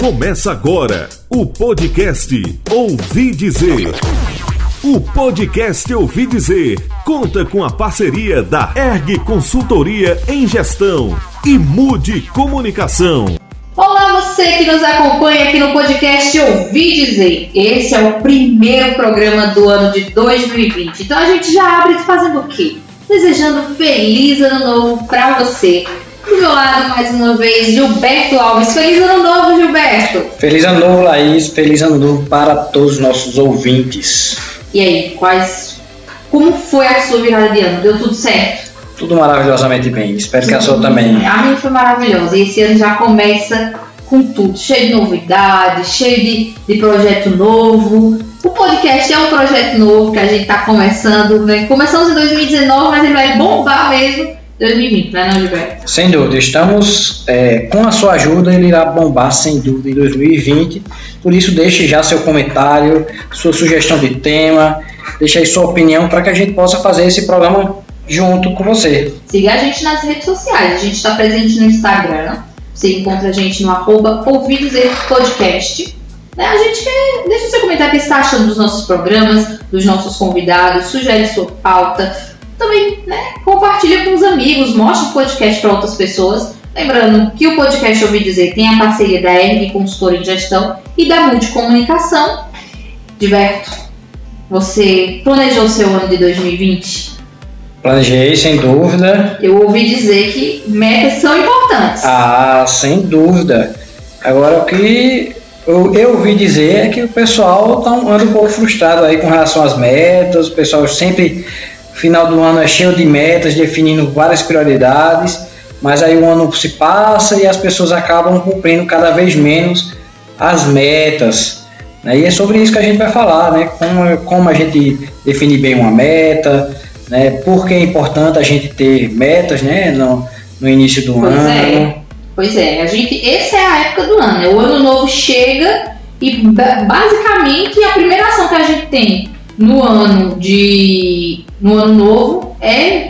Começa agora o podcast Ouvi Dizer. O podcast Ouvi Dizer conta com a parceria da ERG Consultoria em Gestão e Mude Comunicação. Olá, você que nos acompanha aqui no podcast Ouvi Dizer. Esse é o primeiro programa do ano de 2020. Então a gente já abre fazendo o quê? Desejando feliz ano novo para você do meu lado, mais uma vez, Gilberto Alves. Feliz ano novo, Gilberto! Feliz ano novo, Laís. Feliz ano novo para todos os nossos ouvintes. E aí, quais. Como foi a sua virada de ano? Deu tudo certo? Tudo maravilhosamente bem. Espero que a sua também. A minha foi maravilhosa. E esse ano já começa com tudo, cheio de novidades, cheio de, de projeto novo. O podcast é um projeto novo que a gente está começando, né? Começamos em 2019, mas ele vai bombar mesmo 2020, né, não, Gilberto? Sem dúvida, estamos é, com a sua ajuda, ele irá bombar sem dúvida em 2020. Por isso, deixe já seu comentário, sua sugestão de tema, deixe aí sua opinião para que a gente possa fazer esse programa junto com você. Siga a gente nas redes sociais, a gente está presente no Instagram, você encontra a gente no arroba Podcast. Né, a gente quer, deixa seu comentário o que está achando dos nossos programas, dos nossos convidados, sugere sua pauta, também né, compartilha com os amigos, mostra o podcast para outras pessoas. Lembrando que o podcast Ouvi Dizer tem a parceria da ERG Consultoria em Gestão e da Multicomunicação. Diverto, você planejou seu ano de 2020? Planejei, sem dúvida. Eu ouvi dizer que metas são importantes. Ah, sem dúvida. Agora, o que eu, eu ouvi dizer é que o pessoal tá, anda um pouco frustrado aí com relação às metas, o pessoal sempre Final do ano é cheio de metas, definindo várias prioridades, mas aí o ano se passa e as pessoas acabam cumprindo cada vez menos as metas. Né? E é sobre isso que a gente vai falar, né? Como, como a gente definir bem uma meta, né? Por que é importante a gente ter metas, né? No, no início do pois ano. É. Pois é, a gente, essa é a época do ano, né? O ano novo chega e basicamente a primeira ação que a gente tem no ano de no ano novo é,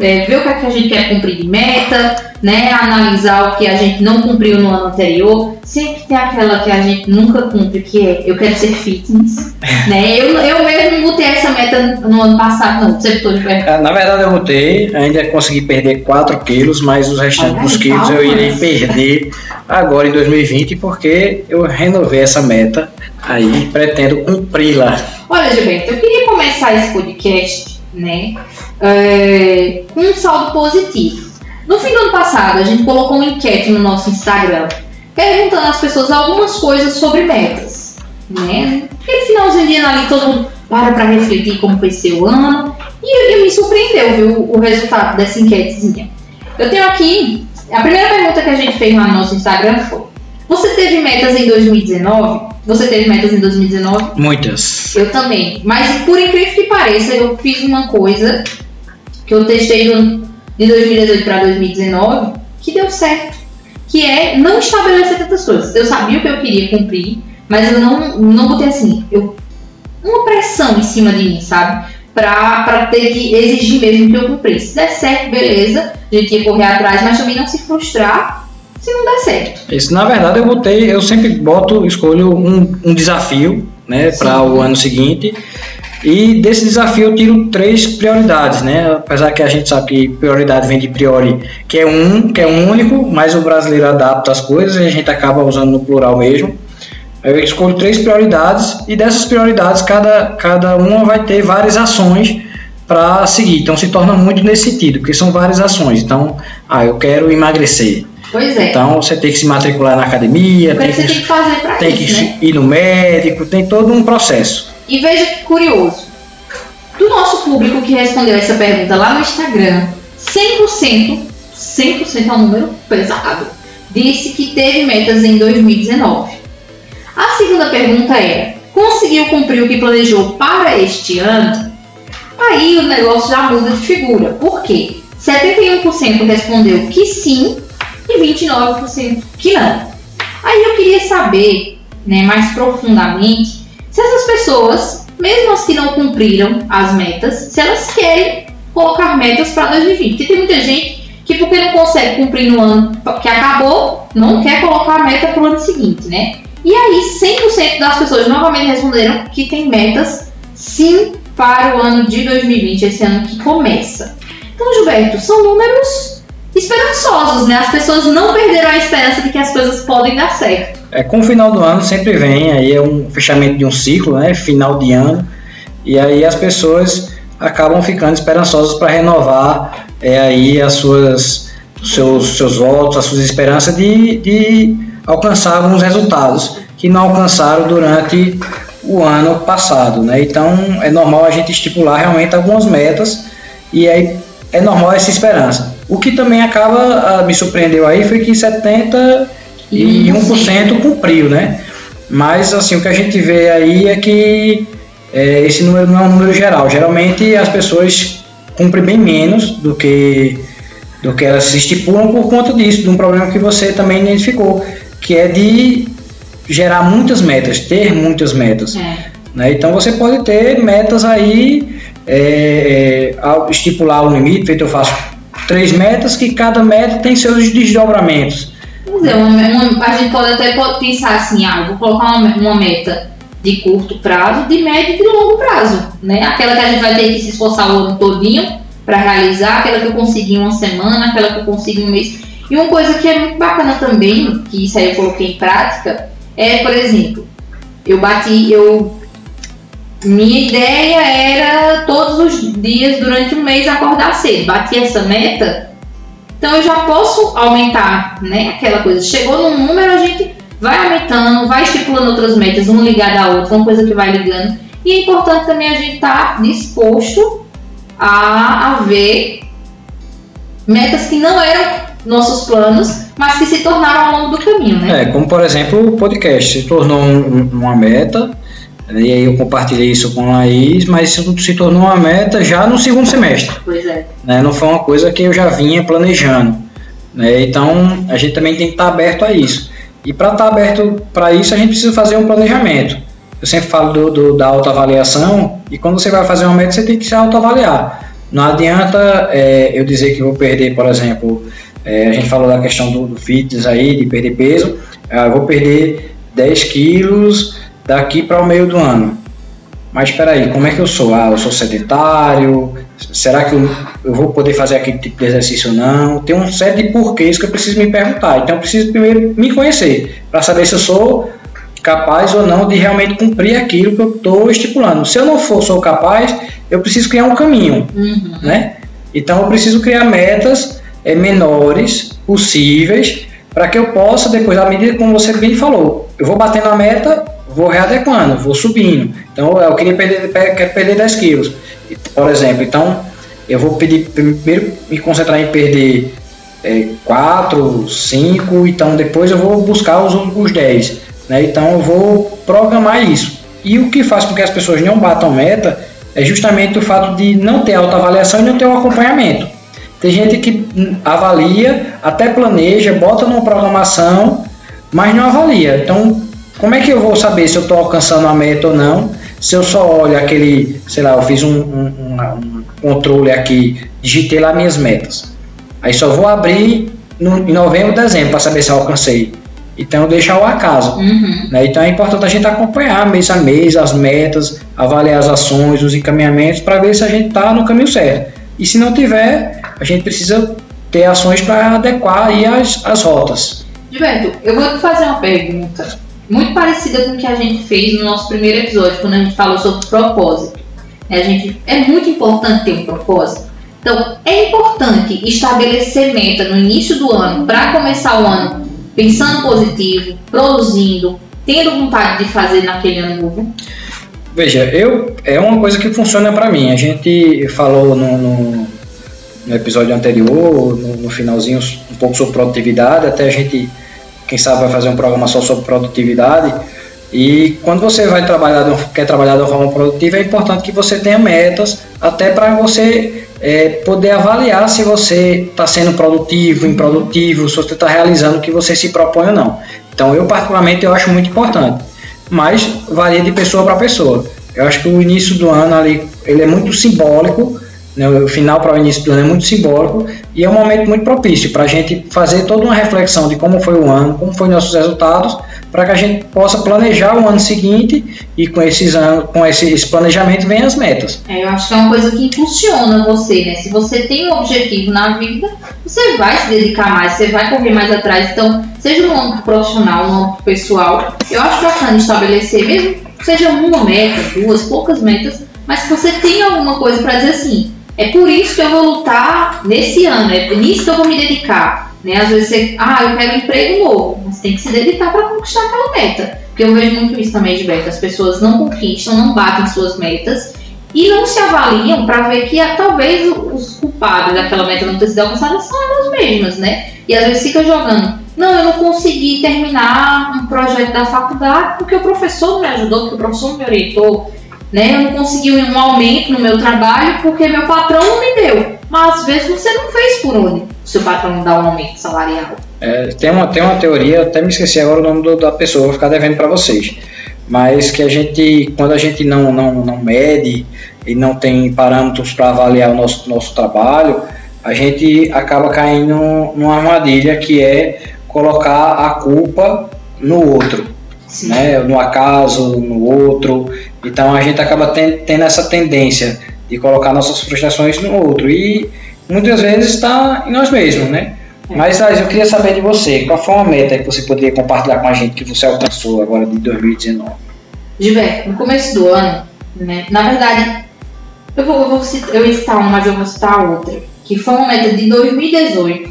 é ver o que, é que a gente quer cumprir de meta, né? Analisar o que a gente não cumpriu no ano anterior. Sempre tem aquela que a gente nunca cumpre, que é eu quero ser fitness. né? Eu, eu mesmo não botei essa meta no ano passado, não. Você botou de é, Na verdade eu botei, ainda consegui perder 4 quilos, mas os restantes dos quilos eu irei perder agora em 2020, porque eu renovei essa meta aí pretendo cumpri-la. Olha, Gilberto, eu queria começar esse podcast, né, é, com um saldo positivo. No fim do ano passado, a gente colocou uma enquete no nosso Instagram, perguntando às pessoas algumas coisas sobre metas, né? Aquele finalzinho de ano ali, todo mundo para para refletir como foi seu ano, e, e me surpreendeu, viu, o resultado dessa enquetezinha. Eu tenho aqui, a primeira pergunta que a gente fez no nosso Instagram foi, você teve metas em 2019? Você teve metas em 2019? Muitas. Eu também. Mas por incrível que pareça, eu fiz uma coisa que eu testei de 2018 para 2019 que deu certo. Que é não estabelecer tantas coisas. Eu sabia o que eu queria cumprir, mas eu não, não botei assim, eu, uma pressão em cima de mim, sabe? Pra ter que exigir mesmo que eu cumprisse. Se der certo, beleza, a gente ia correr atrás, mas também não se frustrar se não der certo. Isso, na verdade, eu botei, eu sempre boto, escolho um, um desafio, né, para o ano seguinte. E desse desafio eu tiro três prioridades, né? Apesar que a gente sabe que prioridade vem de priori, que é um, que é único, mas o brasileiro adapta as coisas e a gente acaba usando no plural mesmo. Eu escolho três prioridades e dessas prioridades cada, cada uma vai ter várias ações para seguir. Então se torna muito nesse sentido, porque são várias ações. Então, ah, eu quero emagrecer. Pois é. Então você tem que se matricular na academia, tem que, tem que, fazer pra tem isso, que né? ir no médico, tem todo um processo. E veja que curioso. Do nosso público que respondeu essa pergunta lá no Instagram, 100%, 100% é um número pesado, disse que teve metas em 2019. A segunda pergunta era: conseguiu cumprir o que planejou para este ano? Aí o negócio já muda de figura. Por quê? 71% respondeu que sim e 29% que não. Aí eu queria saber, né, mais profundamente, se essas pessoas, mesmo as que não cumpriram as metas, se elas querem colocar metas para 2020. Porque tem muita gente que porque não consegue cumprir no ano que acabou, não quer colocar a meta para o ano seguinte, né? E aí 100% das pessoas novamente responderam que tem metas sim para o ano de 2020, esse ano que começa. Então, Gilberto, são números esperançosos, né? As pessoas não perderam a esperança de que as coisas podem dar certo. É, com o final do ano sempre vem aí é um fechamento de um ciclo, né? Final de ano. E aí as pessoas acabam ficando esperançosas para renovar é, aí as suas seus, seus votos, as suas esperanças de, de alcançar alguns resultados que não alcançaram durante o ano passado, né? Então é normal a gente estipular realmente algumas metas e aí é normal essa esperança. O que também acaba, me surpreendeu aí, foi que 71% cumpriu, né? Mas assim, o que a gente vê aí é que é, esse número não é um número geral. Geralmente as pessoas cumprem bem menos do que, do que elas estipulam por conta disso, de um problema que você também identificou, que é de gerar muitas metas, ter muitas metas. É. Né? Então você pode ter metas aí, é, é estipular um limite, feito eu faço três metas, que cada meta tem seus desdobramentos. Dizer, uma, uma, a gente pode até pensar assim, ah, vou colocar uma, uma meta de curto prazo, de médio e de longo prazo, né? Aquela que a gente vai ter que se esforçar o ano todinho para realizar, aquela que eu consegui em uma semana, aquela que eu consigo em um mês. E uma coisa que é muito bacana também, que isso aí eu coloquei em prática, é, por exemplo, eu bati, eu minha ideia era todos os dias durante um mês acordar cedo. Bati essa meta, então eu já posso aumentar, né? Aquela coisa. Chegou num número, a gente vai aumentando, vai estipulando outras metas, uma ligada à outra, uma coisa que vai ligando. E é importante também a gente estar tá disposto a, a ver metas que não eram nossos planos, mas que se tornaram ao longo do caminho, né? É, como por exemplo o podcast se tornou um, uma meta, e aí eu compartilhei isso com a Laís, mas isso se tornou uma meta já no segundo semestre. Pois é. Né? Não foi uma coisa que eu já vinha planejando. Né? Então a gente também tem que estar aberto a isso. E para estar aberto para isso, a gente precisa fazer um planejamento. Eu sempre falo do, do, da autoavaliação, e quando você vai fazer uma meta, você tem que se autoavaliar. Não adianta é, eu dizer que vou perder, por exemplo, é, a gente falou da questão do, do fitness aí, de perder peso. Ah, eu vou perder 10 quilos daqui para o meio do ano. Mas espera aí, como é que eu sou? Ah, eu sou sedentário? Será que eu, eu vou poder fazer aquele tipo de exercício ou não? Tem um série de porquês que eu preciso me perguntar. Então eu preciso primeiro me conhecer para saber se eu sou capaz ou não de realmente cumprir aquilo que eu estou estipulando. Se eu não for sou capaz, eu preciso criar um caminho, uhum. né? Então eu preciso criar metas é, menores possíveis para que eu possa depois, à medida como você bem falou, eu vou batendo a meta, vou readequando, vou subindo. Então eu queria perder, quero perder 10 quilos, por exemplo. Então eu vou pedir primeiro me concentrar em perder é, 4, 5, então depois eu vou buscar os, os 10. Né? Então eu vou programar isso. E o que faz com que as pessoas não batam meta é justamente o fato de não ter autoavaliação e não ter um acompanhamento. Tem gente que avalia, até planeja, bota numa programação, mas não avalia. Então, como é que eu vou saber se eu estou alcançando a meta ou não? Se eu só olho aquele, sei lá, eu fiz um, um, um, controle aqui, digitei lá minhas metas. Aí só vou abrir no, em novembro, dezembro para saber se eu alcancei. Então deixar o acaso. Uhum. Né? Então é importante a gente acompanhar mês a mês as metas, avaliar as ações, os encaminhamentos para ver se a gente está no caminho certo. E se não tiver, a gente precisa ter ações para adequar aí as, as rotas. Gilberto, eu vou te fazer uma pergunta muito parecida com o que a gente fez no nosso primeiro episódio, quando a gente falou sobre propósito. A gente, é muito importante ter um propósito. Então, é importante estabelecer meta no início do ano para começar o ano pensando positivo, produzindo, tendo vontade de fazer naquele ano novo? Veja, eu é uma coisa que funciona para mim. A gente falou no, no, no episódio anterior, no, no, finalzinho, um pouco sobre produtividade. Até a gente, quem sabe, vai fazer um programa só sobre produtividade. E quando você vai trabalhar, quer trabalhar de uma forma produtiva, é importante que você tenha metas, até para você é, poder avaliar se você está sendo produtivo, improdutivo, se você está realizando o que você se propõe ou não. Então, eu particularmente eu acho muito importante, mas varia de pessoa para pessoa. Eu acho que o início do ano ali ele é muito simbólico, né, o final para o início do ano é muito simbólico e é um momento muito propício para a gente fazer toda uma reflexão de como foi o ano, como foram nossos resultados, para que a gente possa planejar o ano seguinte e com esses anos, com esse, esse planejamento vem as metas. É, eu acho que é uma coisa que impulsiona você, né? Se você tem um objetivo na vida, você vai se dedicar mais, você vai correr mais atrás. Então, seja no âmbito profissional, no âmbito pessoal, eu acho bacana estabelecer, mesmo que seja uma meta, duas, poucas metas, mas que você tenha alguma coisa para dizer assim, é por isso que eu vou lutar nesse ano, é nisso que eu vou me dedicar. Né? Às vezes você, ah, eu quero um emprego novo, você tem que se dedicar para conquistar aquela meta. Porque eu vejo muito isso também, Gilberto, as pessoas não conquistam, não batem suas metas e não se avaliam para ver que ah, talvez os culpados daquela meta não ter sido alcançada são elas mesmas, né? E às vezes fica jogando, não, eu não consegui terminar um projeto da faculdade porque o professor não me ajudou, porque o professor não me orientou, né? Eu não consegui um aumento no meu trabalho porque meu patrão não me deu. Mas às vezes você não fez por onde o seu patrão não dá um aumento salarial. É, tem, uma, tem uma teoria, até me esqueci agora o nome do, da pessoa, vou ficar devendo para vocês. Mas que a gente, quando a gente não, não, não mede e não tem parâmetros para avaliar o nosso, nosso trabalho, a gente acaba caindo numa armadilha que é colocar a culpa no outro, né? no acaso, no outro. Então a gente acaba ten, tendo essa tendência de colocar nossas frustrações no outro e muitas vezes está em nós mesmos, né? É. Mas, Thais, eu queria saber de você, qual foi uma meta que você poderia compartilhar com a gente que você alcançou agora de 2019? Gilberto, no começo do ano, né, na verdade, eu vou, eu vou citar, eu citar uma, mas eu vou citar outra, que foi uma meta de 2018,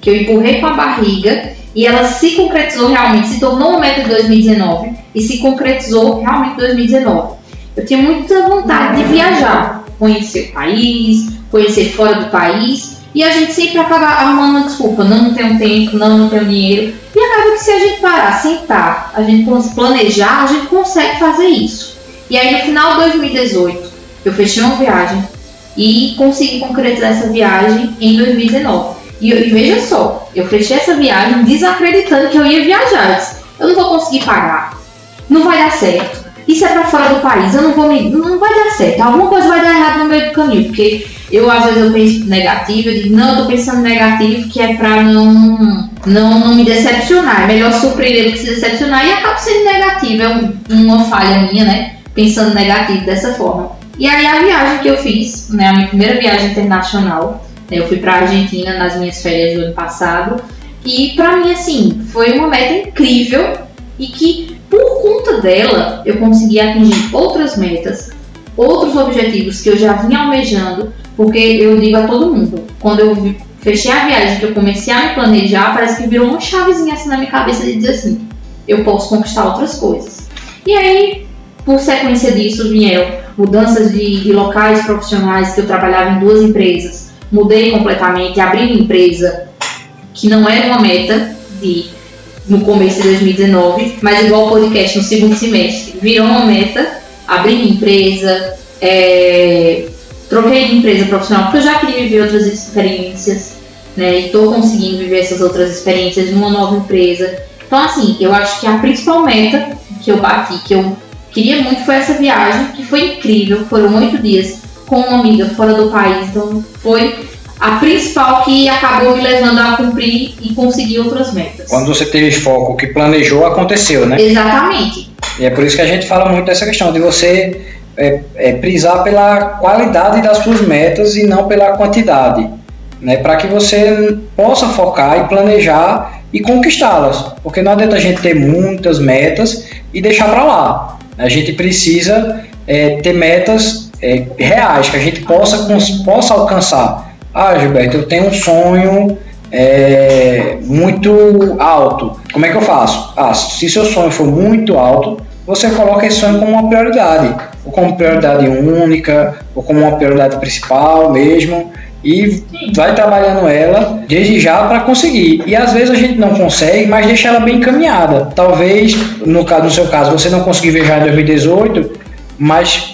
que eu empurrei com a barriga e ela se concretizou realmente, se tornou uma meta de 2019 e se concretizou realmente em 2019. Eu tinha muita vontade de viajar, conhecer o país, conhecer fora do país, e a gente sempre acaba arrumando uma desculpa, não, não tenho tempo, não, não tenho dinheiro. E acaba que se a gente parar, sentar, a gente planejar, a gente consegue fazer isso. E aí no final de 2018, eu fechei uma viagem e consegui concretizar essa viagem em 2019. E, e veja só, eu fechei essa viagem desacreditando que eu ia viajar. Eu, não vou conseguir pagar, não vai dar certo. Isso é para fora do país, eu não vou me. Não vai dar certo. Alguma coisa vai dar errado no meio do caminho, porque eu às vezes eu penso negativo, eu digo, não, eu tô pensando negativo, que é pra não, não, não me decepcionar. É melhor surpreender do que se decepcionar e acaba sendo negativo. É um, uma falha minha, né? Pensando negativo dessa forma. E aí a viagem que eu fiz, né, a minha primeira viagem internacional, né, eu fui pra Argentina nas minhas férias do ano passado. E pra mim, assim, foi uma meta incrível e que por conta dela eu consegui atingir outras metas, outros objetivos que eu já vinha almejando porque eu digo a todo mundo, quando eu fechei a viagem, que eu comecei a me planejar, parece que virou uma chavezinha assim na minha cabeça de dizer assim, eu posso conquistar outras coisas. E aí, por sequência disso, vieram mudanças de, de locais profissionais, que eu trabalhava em duas empresas, mudei completamente, abri uma empresa que não era uma meta de no começo de 2019, mas igual o podcast no segundo semestre, virou uma meta, abri minha empresa, é, troquei de empresa profissional porque eu já queria viver outras experiências, né? E estou conseguindo viver essas outras experiências numa nova empresa. Então, assim, eu acho que a principal meta que eu bati, que eu queria muito, foi essa viagem, que foi incrível. Foram oito dias com uma amiga fora do país. Então, foi a principal que acabou me levando a cumprir e conseguir outras metas. Quando você teve foco, o que planejou, aconteceu, né? Exatamente. E é por isso que a gente fala muito dessa questão de você é, é prisar pela qualidade das suas metas e não pela quantidade, né? Para que você possa focar e planejar e conquistá-las, porque não adianta a gente ter muitas metas e deixar para lá. A gente precisa é, ter metas é, reais que a gente possa possa alcançar. Ah, Gilberto, eu tenho um sonho é, muito alto. Como é que eu faço? Ah, se seu sonho for muito alto, você coloca esse sonho como uma prioridade, ou como prioridade única, ou como uma prioridade principal mesmo, e vai trabalhando ela desde já para conseguir. E às vezes a gente não consegue, mas deixa ela bem encaminhada. Talvez, no, caso, no seu caso, você não conseguiu viajar em 2018, mas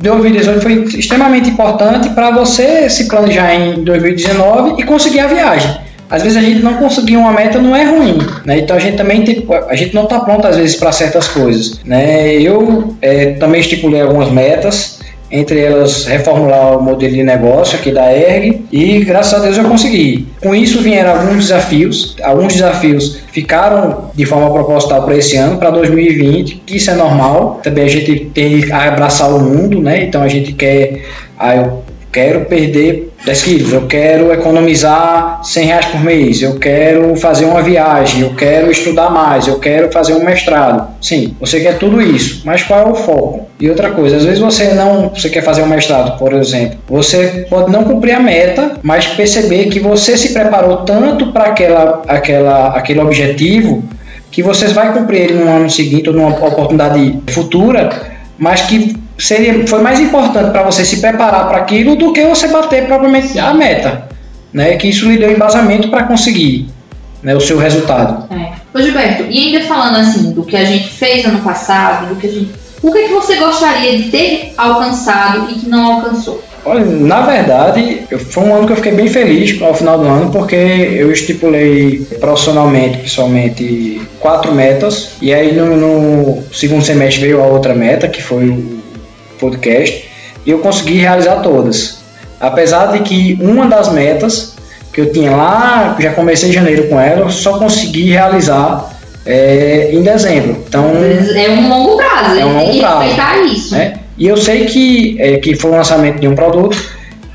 2018 foi extremamente importante para você se planejar em 2019 e conseguir a viagem às vezes a gente não conseguir uma meta não é ruim, né? Então a gente também tem, a gente não está pronto às vezes para certas coisas, né? Eu é, também estipulei algumas metas entre elas reformular o modelo de negócio aqui da ERG e graças a Deus eu consegui. Com isso vieram alguns desafios, alguns desafios ficaram de forma proposital para esse ano, para 2020, que isso é normal. Também a gente tem que abraçar o mundo, né? Então a gente quer, ah, eu quero perder 10 quilos, eu quero economizar 100 reais por mês, eu quero fazer uma viagem, eu quero estudar mais, eu quero fazer um mestrado. Sim, você quer tudo isso, mas qual é o foco? E outra coisa, às vezes você não, você quer fazer um mestrado, por exemplo, você pode não cumprir a meta, mas perceber que você se preparou tanto para aquela, aquela, aquele objetivo que você vai cumprir ele no ano seguinte ou numa oportunidade futura, mas que seria, foi mais importante para você se preparar para aquilo do que você bater propriamente a meta, né? Que isso lhe deu embasamento para conseguir né, o seu resultado. É. Ô Gilberto, e ainda falando assim do que a gente fez ano passado, do que a gente, o que, que você gostaria de ter alcançado e que não alcançou? Olha, na verdade, foi um ano que eu fiquei bem feliz ao final do ano, porque eu estipulei profissionalmente, pessoalmente, quatro metas, e aí no, no segundo semestre veio a outra meta, que foi o podcast e eu consegui realizar todas. Apesar de que uma das metas que eu tinha lá, já comecei em janeiro com ela, eu só consegui realizar é, em dezembro. Então é um longo prazo. É um longo prazo. Respeitar isso. Né? E eu sei que é, que foi o lançamento de um produto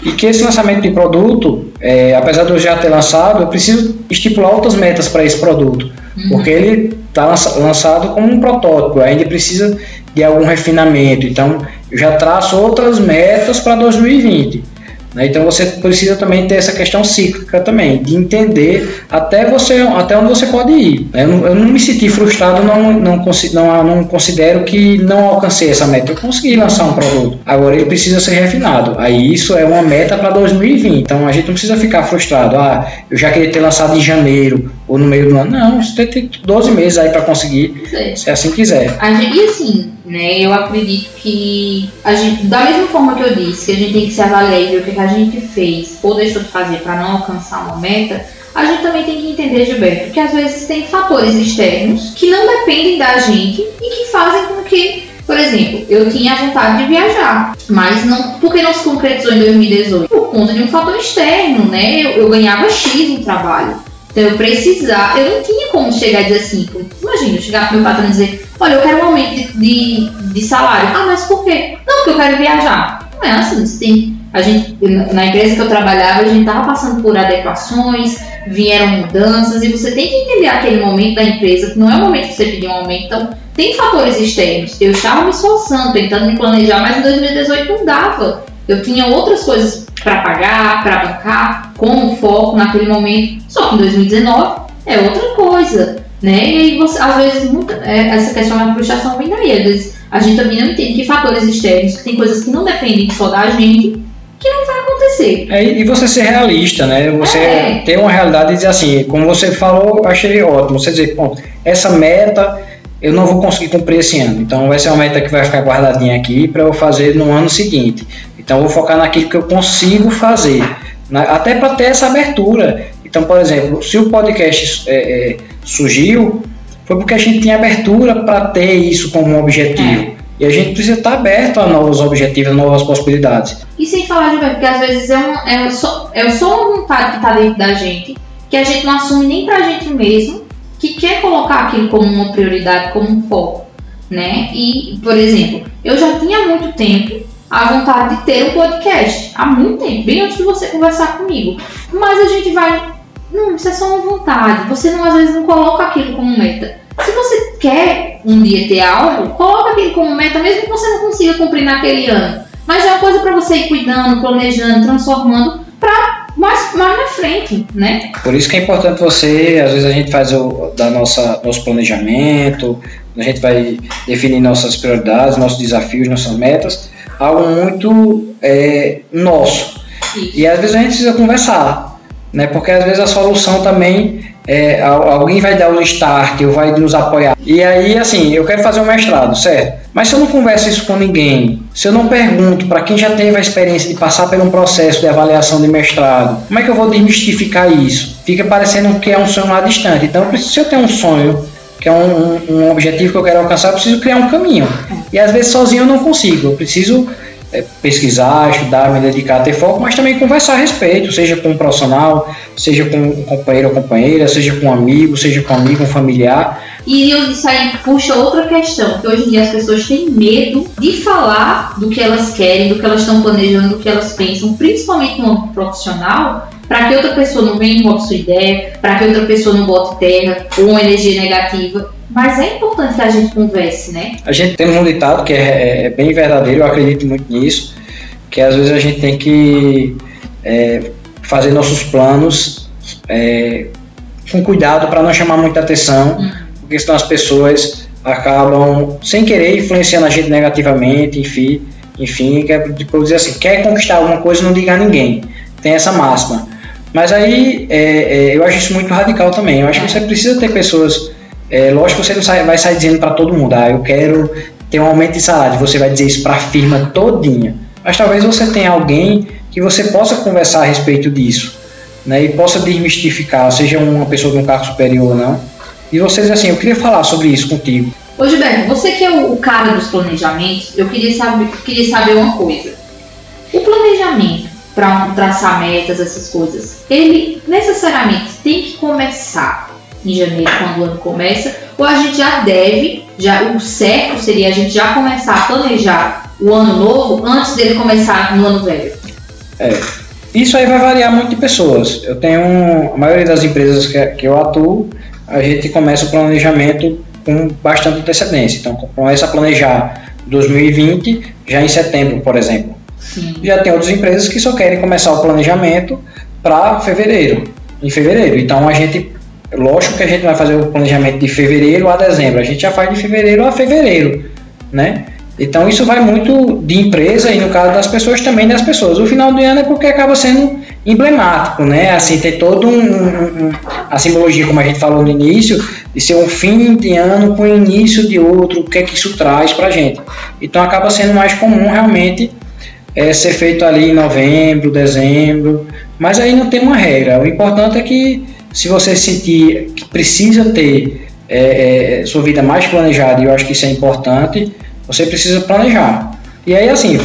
e que esse lançamento de produto, é, apesar de eu já ter lançado, eu preciso estipular outras metas para esse produto, uhum. porque ele está lançado como um protótipo, ainda precisa de algum refinamento. Então, já traço outras metas para 2020. Né? Então você precisa também ter essa questão cíclica também, de entender até você até onde você pode ir. Eu não, eu não me senti frustrado, não, não, não, não considero que não alcancei essa meta. Eu consegui lançar um produto. Agora ele precisa ser refinado. Aí isso é uma meta para 2020. Então a gente não precisa ficar frustrado. Ah, eu já queria ter lançado em janeiro ou no meio do ano. Não, você tem 12 meses aí para conseguir, se assim quiser. E assim, né, eu acredito que a gente, da mesma forma que eu disse, que a gente tem que se avaliar e ver o que a gente fez ou deixou de fazer para não alcançar uma meta, a gente também tem que entender, Gilberto, que às vezes tem fatores externos que não dependem da gente e que fazem com que, por exemplo, eu tinha vontade de viajar, mas não, por que não se concretizou em 2018? Por conta de um fator externo, né? Eu, eu ganhava X no trabalho. Então eu precisava, eu não tinha como chegar dizer assim, imagina, eu chegar pro meu patrão e dizer, olha, eu quero um aumento de, de, de, salário. Ah, mas por quê? Não, porque eu quero viajar. Não é assim, você tem, a gente, na empresa que eu trabalhava, a gente estava passando por adequações, vieram mudanças, e você tem que entender aquele momento da empresa, que não é o momento que você pedir um aumento, então tem fatores externos. Eu estava me esforçando, tentando me planejar, mas em 2018 não dava. Eu tinha outras coisas para pagar, para bancar, com foco naquele momento. Só que em 2019 é outra coisa, né? E aí você, às vezes, muita, é, essa questão da frustração vem daí. Às vezes a gente também não entende que fatores externos, que tem coisas que não dependem só da gente, que não vai acontecer. É, e você ser realista, né? Você é. ter uma realidade e dizer assim, como você falou, achei ótimo. Você dizer, bom, essa meta eu não vou conseguir cumprir esse ano. Então vai ser uma meta que vai ficar guardadinha aqui para eu fazer no ano seguinte. Então eu vou focar naquilo que eu consigo fazer, até para ter essa abertura. Então, por exemplo, se o podcast é, é, surgiu, foi porque a gente tinha abertura para ter isso como um objetivo. É. E a gente precisa estar aberto a novos objetivos, a novas possibilidades. E sem falar de porque às vezes é, um, é, só, é só uma vontade que está dentro da gente, que a gente não assume nem para a gente mesmo, que quer colocar aquilo como uma prioridade, como um foco. Né? E, por exemplo, eu já tinha muito tempo a vontade de ter um podcast. Há muito tempo, bem antes de você conversar comigo. Mas a gente vai. Não, isso é só uma vontade. Você não, às vezes não coloca aquilo como meta. Se você quer um dia ter algo, coloca aquilo como meta, mesmo que você não consiga cumprir naquele ano. Mas é uma coisa para você ir cuidando, planejando, transformando para mais, mais na frente, né? Por isso que é importante você, às vezes a gente faz o da nossa nosso planejamento, a gente vai definir nossas prioridades, nossos desafios, nossas metas, algo muito é, nosso. E às vezes a gente precisa conversar, né? Porque às vezes a solução também é, alguém vai dar o start ou vai nos apoiar. E aí, assim, eu quero fazer um mestrado, certo? Mas se eu não converso isso com ninguém, se eu não pergunto para quem já teve a experiência de passar por um processo de avaliação de mestrado, como é que eu vou desmistificar isso? Fica parecendo que é um sonho lá distante. Então, se eu tenho um sonho, que é um, um, objetivo que eu quero alcançar, eu preciso criar um caminho. E às vezes sozinho eu não consigo. Eu preciso é, pesquisar, estudar, me dedicar, ter foco, mas também conversar a respeito, seja com um profissional, seja com um companheiro ou companheira, seja com um amigo, seja com um amigo, um familiar. E isso aí puxa outra questão, que hoje em dia as pessoas têm medo de falar do que elas querem, do que elas estão planejando, do que elas pensam, principalmente no âmbito profissional, para que outra pessoa não venha e roube sua ideia, para que outra pessoa não bote terra ou uma energia negativa. Mas é importante que a gente converse, né? A gente tem um ditado que é, é bem verdadeiro, eu acredito muito nisso, que às vezes a gente tem que é, fazer nossos planos é, com cuidado para não chamar muita atenção, uhum. porque senão as pessoas acabam sem querer influenciando a gente negativamente, enfim, enfim, quer, tipo, dizer assim, quer conquistar alguma coisa, não diga a ninguém. Tem essa máxima. Mas aí é, é, eu acho isso muito radical também. Eu acho que você precisa ter pessoas. É, lógico que você não sai, vai sair dizendo para todo mundo, ah, eu quero ter um aumento de salário. Você vai dizer isso para a firma todinha. Mas talvez você tenha alguém que você possa conversar a respeito disso. Né, e possa desmistificar, seja uma pessoa de um cargo superior ou não. E vocês, assim, eu queria falar sobre isso contigo. Ô Gilberto, você que é o, cara dos planejamentos, eu queria saber, queria saber uma coisa. O planejamento para traçar metas, essas coisas, ele necessariamente tem que começar em janeiro, quando o ano começa, ou a gente já deve, já o certo seria a gente já começar a planejar o ano novo antes dele começar no ano velho? É, isso aí vai variar muito de pessoas. Eu tenho, a maioria das empresas que, que eu atuo, a gente começa o planejamento com bastante antecedência. Então, começa a planejar 2020 já em setembro, por exemplo. Sim. Já tem outras empresas que só querem começar o planejamento para fevereiro, em fevereiro. Então a gente, lógico que a gente vai fazer o planejamento de fevereiro a dezembro, a gente já faz de fevereiro a fevereiro, né? Então isso vai muito de empresa e no caso das pessoas também das pessoas. O final do ano é porque acaba sendo emblemático, né? Assim, ter todo um, um, a simbologia, como a gente falou no início, de ser um fim de ano com o início de outro, o que é que isso traz pra gente. Então acaba sendo mais comum realmente é, ser feito ali em novembro, dezembro, mas aí não tem uma regra. O importante é que se você sentir que precisa ter é, é, sua vida mais planejada, e eu acho que isso é importante, você precisa planejar. E aí, assim,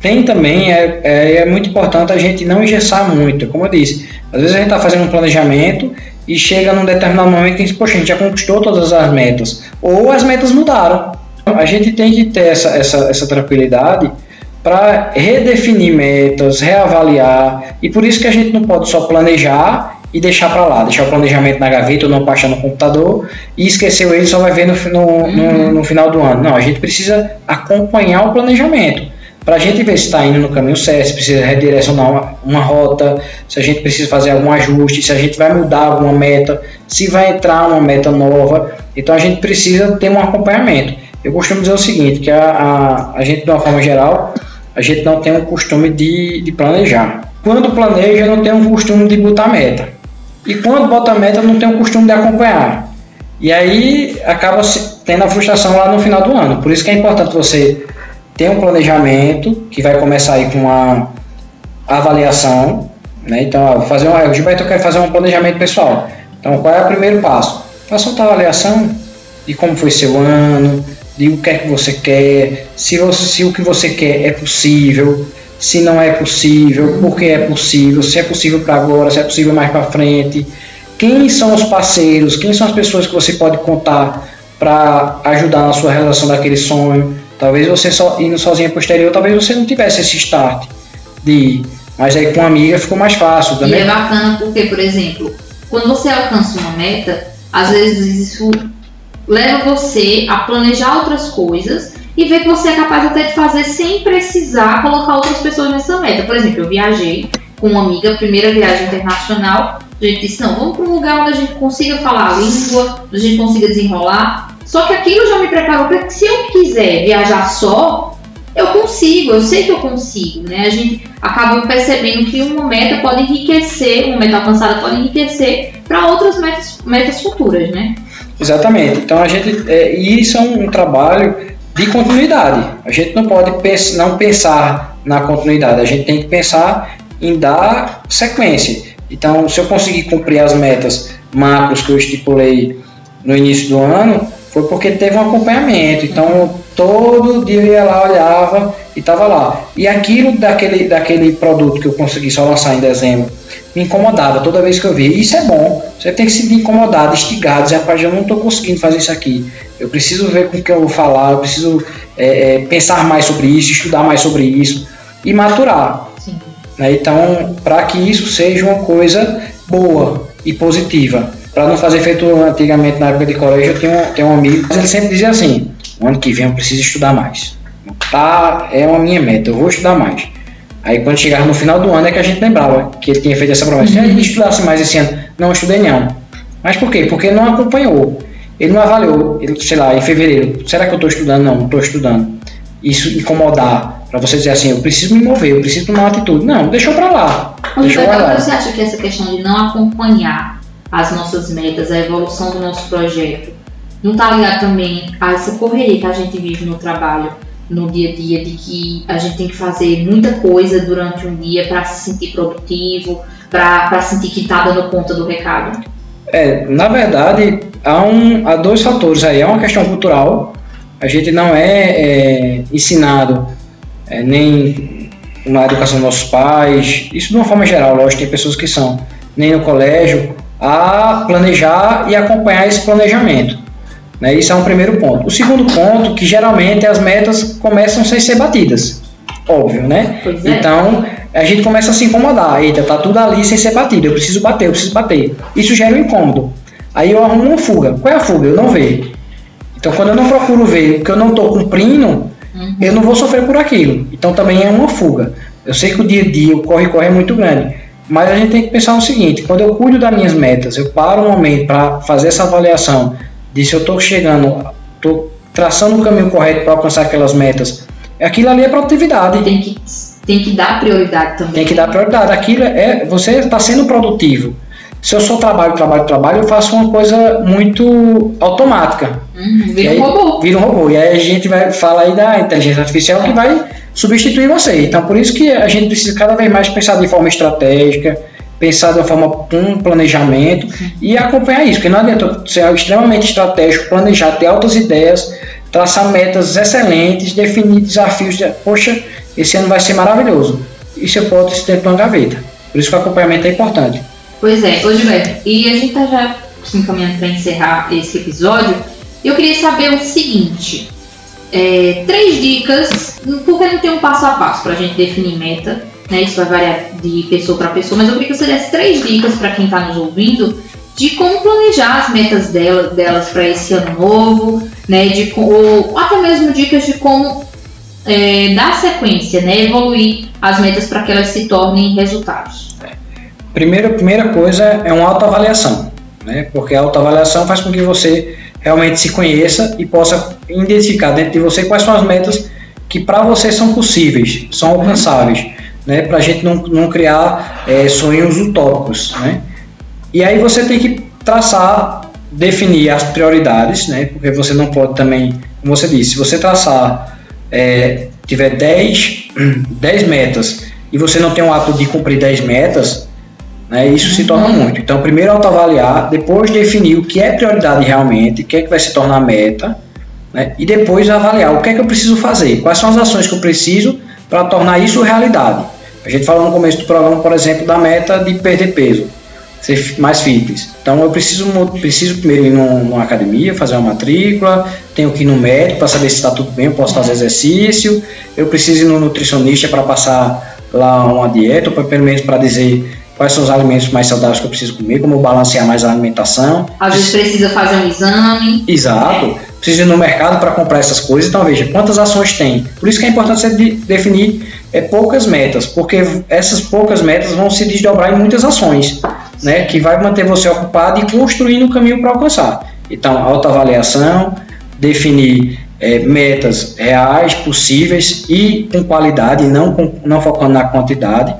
tem também, é, é, é muito importante a gente não engessar muito, como eu disse. Às vezes a gente está fazendo um planejamento e chega num determinado momento e diz, poxa, a gente já conquistou todas as metas, ou as metas mudaram. A gente tem que ter essa, essa, essa tranquilidade para redefinir metas, reavaliar, e por isso que a gente não pode só planejar e deixar para lá, deixar o planejamento na gaveta ou não baixar no computador e esqueceu ele só vai ver no, no, uhum. no, no final do ano. Não, a gente precisa acompanhar o planejamento para a gente ver se está indo no caminho certo, se precisa redirecionar uma, uma, rota, se a gente precisa fazer algum ajuste, se a gente vai mudar alguma meta, se vai entrar uma meta nova. Então a gente precisa ter um acompanhamento. Eu costumo dizer o seguinte, que a, a, a gente de uma forma geral a gente não tem o costume de, de planejar. Quando planeja, não tem o costume de botar meta. E quando bota meta, não tem o costume de acompanhar. E aí acaba tendo a frustração lá no final do ano. Por isso que é importante você ter um planejamento que vai começar aí com uma avaliação. Né? Então, fazer uma, o Gilberto quer fazer um planejamento pessoal. Então, qual é o primeiro passo? Faça uma avaliação de como foi seu ano, de o que é que você quer, se, você, se o que você quer é possível, se não é possível, por que é possível, se é possível para agora, se é possível mais para frente, quem são os parceiros, quem são as pessoas que você pode contar para ajudar na sua realização daquele sonho. Talvez você só indo para o exterior, talvez você não tivesse esse start de ir. Mas aí com uma amiga ficou mais fácil também. E é bacana porque, por exemplo, quando você alcança uma meta, às vezes isso leva você a planejar outras coisas e ver que você é capaz até de fazer sem precisar colocar outras pessoas nessa meta. Por exemplo, eu viajei com uma amiga, primeira viagem internacional, a gente disse, não, vamos para um lugar onde a gente consiga falar a língua, onde a gente consiga desenrolar. Só que aquilo já me preparou para que se eu quiser viajar só, eu consigo, eu sei que eu consigo, né? A gente acaba percebendo que uma meta pode enriquecer, uma meta alcançada pode enriquecer para outras metas, metas futuras, né? Exatamente. Então a gente é, isso é um, um, trabalho de continuidade. A gente não pode pens não pensar na continuidade. A gente tem que pensar em dar sequência. Então, se eu conseguir cumprir as metas macros que eu estipulei no início do ano, foi porque teve um acompanhamento. Então, todo dia eu ia lá, olhava e estava lá. E aquilo daquele, daquele produto que eu consegui só lançar em dezembro me incomodava toda vez que eu via. Isso é bom. Você tem que se sentir incomodado, instigado, dizer, rapaz, eu não estou conseguindo fazer isso aqui. Eu preciso ver com o que eu vou falar, eu preciso é, é, pensar mais sobre isso, estudar mais sobre isso e maturar. Né? Então, para que isso seja uma coisa boa e positiva. Para não fazer feito antigamente na época de colégio, eu tenho, tenho um amigo, mas ele sempre dizia assim: o ano que vem eu preciso estudar mais. Tá, é uma minha meta, eu vou estudar mais. Aí quando chegava no final do ano é que a gente lembrava que ele tinha feito essa promessa. Uhum. E aí estudasse mais esse ano? Não, estudei não. Mas por quê? Porque ele não acompanhou. Ele não avaliou, ele, sei lá, em fevereiro, será que eu estou estudando? Não, não estou estudando. Isso incomodar, para você dizer assim, eu preciso me mover, eu preciso tomar uma atitude. Não, deixou para lá. Deixou lá. Você acha que essa questão de não acompanhar as nossas metas, a evolução do nosso projeto, não está ligado também a essa correria que a gente vive no trabalho, no dia a dia, de que a gente tem que fazer muita coisa durante um dia para se sentir produtivo, para sentir que está dando conta do recado? É, na verdade, há, um, há dois fatores aí. É uma questão cultural. A gente não é, é ensinado é, nem na educação dos nossos pais, isso de uma forma geral, lógico, tem pessoas que são, nem no colégio, a planejar e acompanhar esse planejamento. Né? Isso é um primeiro ponto. O segundo ponto, que geralmente as metas começam sem ser batidas. Óbvio, né? É. Então, a gente começa a se incomodar. Eita, tá tudo ali sem ser batido. Eu preciso bater, eu preciso bater. Isso gera um incômodo. Aí eu arrumo uma fuga. Qual é a fuga? Eu não vejo. Então, quando eu não procuro ver o que eu não estou cumprindo, uhum. eu não vou sofrer por aquilo. Então, também é uma fuga. Eu sei que o dia a dia, o corre-corre é muito grande. Mas a gente tem que pensar no seguinte: quando eu cuido das minhas metas, eu paro um momento para fazer essa avaliação de se eu estou chegando, estou traçando o caminho correto para alcançar aquelas metas. Aquilo ali é produtividade. Tem que, tem que dar prioridade também. Tem que dar prioridade. Aquilo é. Você está sendo produtivo. Se eu só trabalho, trabalho, trabalho, eu faço uma coisa muito automática. Uhum, vira um robô. Vira um robô. E aí a gente vai falar aí da inteligência artificial que vai substituir você. Então por isso que a gente precisa cada vez mais pensar de forma estratégica, pensar de uma forma com um planejamento e acompanhar isso, porque não adianta ser extremamente estratégico, planejar, ter altas ideias, traçar metas excelentes, definir desafios, de, poxa, esse ano vai ser maravilhoso. Isso eu posso ter dentro de uma gaveta. Por isso que o acompanhamento é importante. Pois é, ô Gilberto, e a gente está já se encaminhando para encerrar esse episódio. Eu queria saber o seguinte: é, três dicas, porque não tem um passo a passo para a gente definir meta, né? Isso vai variar de pessoa para pessoa, mas eu queria que você desse três dicas para quem está nos ouvindo de como planejar as metas dela, delas para esse ano novo, né? De, ou até mesmo dicas de como é, dar sequência, né? Evoluir as metas para que elas se tornem resultados. Primeira, primeira coisa é uma autoavaliação, né? porque a autoavaliação faz com que você realmente se conheça e possa identificar dentro de você quais são as metas que para você são possíveis, são alcançáveis, né? para a gente não, não criar é, sonhos utópicos. Né? E aí você tem que traçar, definir as prioridades, né? porque você não pode também, como você disse, se você traçar, é, tiver 10, 10 metas e você não tem o hábito de cumprir 10 metas, né? Isso se torna muito. Então, primeiro autoavaliar, depois definir o que é prioridade realmente, o que é que vai se tornar meta, né? e depois avaliar o que é que eu preciso fazer, quais são as ações que eu preciso para tornar isso realidade. A gente falou no começo do programa, por exemplo, da meta de perder peso, ser mais fitness. Então, eu preciso, preciso primeiro ir numa academia, fazer uma matrícula, tenho que ir no médico para saber se está tudo bem, eu posso fazer exercício, eu preciso ir no nutricionista para passar lá uma dieta, ou pelo menos para dizer quais são os alimentos mais saudáveis que eu preciso comer, como balancear mais a alimentação. Às vezes precisa fazer um exame. Exato. É. Precisa ir no mercado para comprar essas coisas. Então, veja, quantas ações tem. Por isso que é importante você definir é, poucas metas, porque essas poucas metas vão se desdobrar em muitas ações, né, que vai manter você ocupado e construindo o caminho para alcançar. Então, autoavaliação, definir é, metas reais, possíveis e com qualidade, não, com, não focando na quantidade,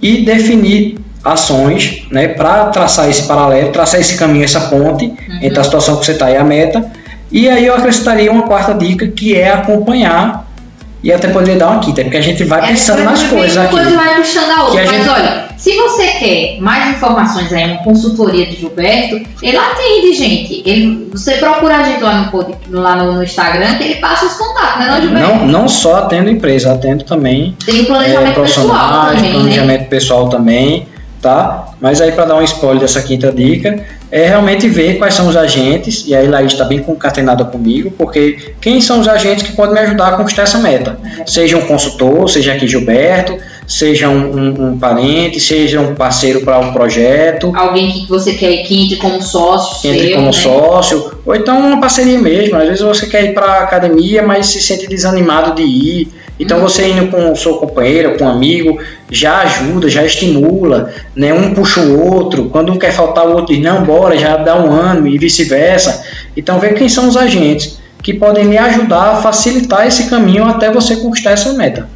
e definir ações né, para traçar esse paralelo, traçar esse caminho, essa ponte uhum. entre a situação que você está e a meta. E aí eu acrescentaria uma quarta dica que é acompanhar e até poderia dar uma quinta, porque a gente vai É, pensando nas coisas Uma aqui. coisa vai puxando a outra. Mas gente- olha, se você quer mais informações aí, uma consultoria de Gilberto, ele atende, gente. Ele, você procura a gente lá no, lá no, no Instagram, que ele passa os contatos, né, não, Gilberto? Não, não só atendo empresa, atendo também Tem o é, planejamento pessoal profissionais, também, né? planejamento pessoal também, tá? Mas aí para dar um spoiler dessa quinta dica, é realmente ver quais são os agentes, e aí Laís está bem concatenada comigo, porque quem são os agentes que podem me ajudar a conquistar essa meta? Seja um consultor, seja aqui Gilberto, seja um, um- um parente, seja um parceiro para um projeto, Alguém que você quer que entre como sócio que entre seu, como né? sócio, ou então uma parceria mesmo. Às vezes você quer ir para academia, mas se sente desanimado de ir. Então você indo com o seu companheiro, com um amigo, já ajuda, já estimula, né? Um puxa o outro. Quando um quer faltar, o outro diz, não, bora, já dá um ano e vice-versa. Então vê quem são os agentes que podem me ajudar a facilitar esse caminho até você conquistar essa meta.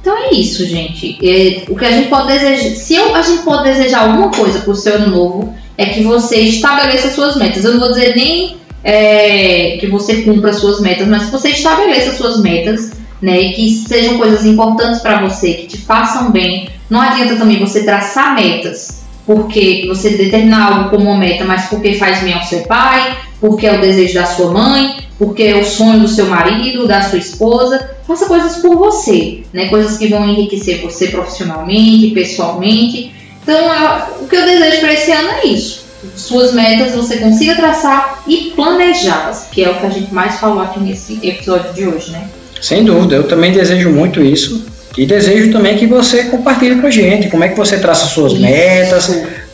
Então é isso, gente. É, o que a gente pode desejar, se a gente pode desejar alguma coisa para o seu ano novo, é que você estabeleça suas metas. Eu não vou dizer nem é, que você cumpra suas metas, mas que você estabeleça suas metas, né? E que sejam coisas importantes para você, que te façam bem. Não adianta também você traçar metas, porque você determinar algo como uma meta, mas porque faz bem ao seu pai, porque é o desejo da sua mãe, porque é o sonho do seu marido, da sua esposa. Faça coisas por você, né? Coisas que vão enriquecer você profissionalmente, pessoalmente. Então, o que eu desejo para esse ano é isso. Suas metas você consiga traçar e planejá-las, que é o que a gente mais falou aqui nesse episódio de hoje, né? Sem dúvida, eu também desejo muito isso. E desejo também que você compartilhe com a gente como é que você traça suas metas,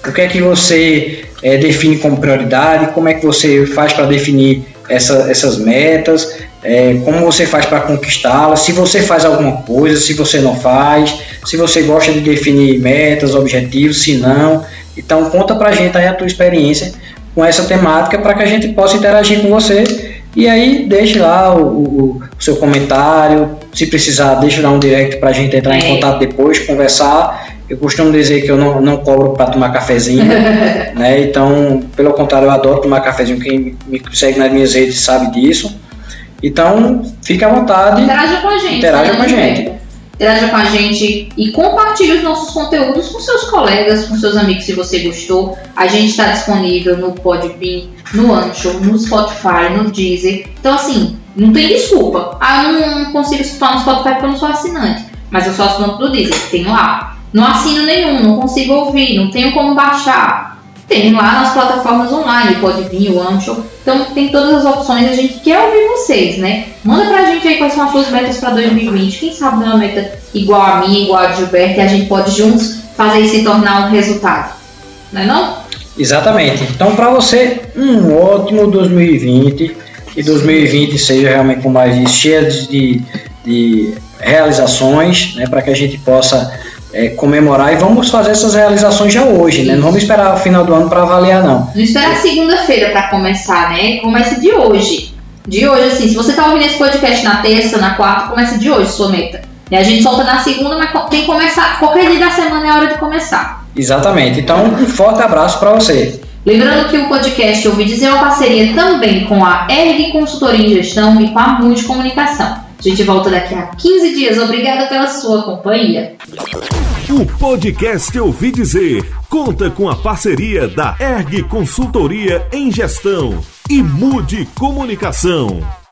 o que é que você eh, define como prioridade, como é que você faz para definir essa- essas metas, eh, como você faz para conquistá-las, se você faz alguma coisa, se você não faz, se você gosta de definir metas, objetivos, se não. Então conta pra gente aí a tua experiência com essa temática para que a gente possa interagir com você e aí deixe lá o, o- o seu comentário, se precisar deixe lá um direct para a gente entrar É. em contato depois, conversar. Eu costumo dizer que eu não, não cobro para tomar cafezinho, né? Então, pelo contrário, eu adoro tomar cafezinho. Quem me segue nas minhas redes sabe disso. Então, fique à vontade. Interaja com a gente. Interaja né, com a gente. Gilberto? Interaja com a gente e compartilhe os nossos conteúdos com seus colegas, com seus amigos se você gostou. A gente está disponível no Podbean, no Anchor, no Spotify, no Deezer. Então, assim, não tem desculpa. Ah, eu não consigo escutar no Spotify porque eu não sou assinante. Mas eu sou assinante do Deezer, tem lá. Não assino nenhum, não consigo ouvir, não tenho como baixar. Tem lá nas plataformas online, Podbean, o Anchor. Então tem todas as opções, a gente quer ouvir vocês, né? Manda pra gente aí quais são as suas metas pra 2020. Quem sabe é uma meta igual a minha, igual a de Gilberto, e a gente pode juntos fazer isso se tornar um resultado. Não é não? Exatamente. Então, para você, um ótimo 2020 e 2020 seja realmente, como mais cheia de, de realizações, né, para que a gente possa é, comemorar e vamos fazer essas realizações já hoje, né? Não vamos esperar o final do ano para avaliar, não. Não espera segunda-feira pra começar, né? Começa de hoje. De hoje, assim, se você tá ouvindo esse podcast na terça, na quarta, começa de hoje sua meta. E a gente solta na segunda, mas tem que começar. Qualquer dia da semana é hora de começar. Exatamente. Então, um forte abraço para você. Lembrando que o podcast Ouvi Dizer é uma parceria também com a ERG Consultoria em Gestão e com a Multi Comunicação. A gente volta daqui a 15 dias. Obrigada pela sua companhia. O podcast Ouvi Dizer conta com a parceria da ERG Consultoria em Gestão e Mude Comunicação.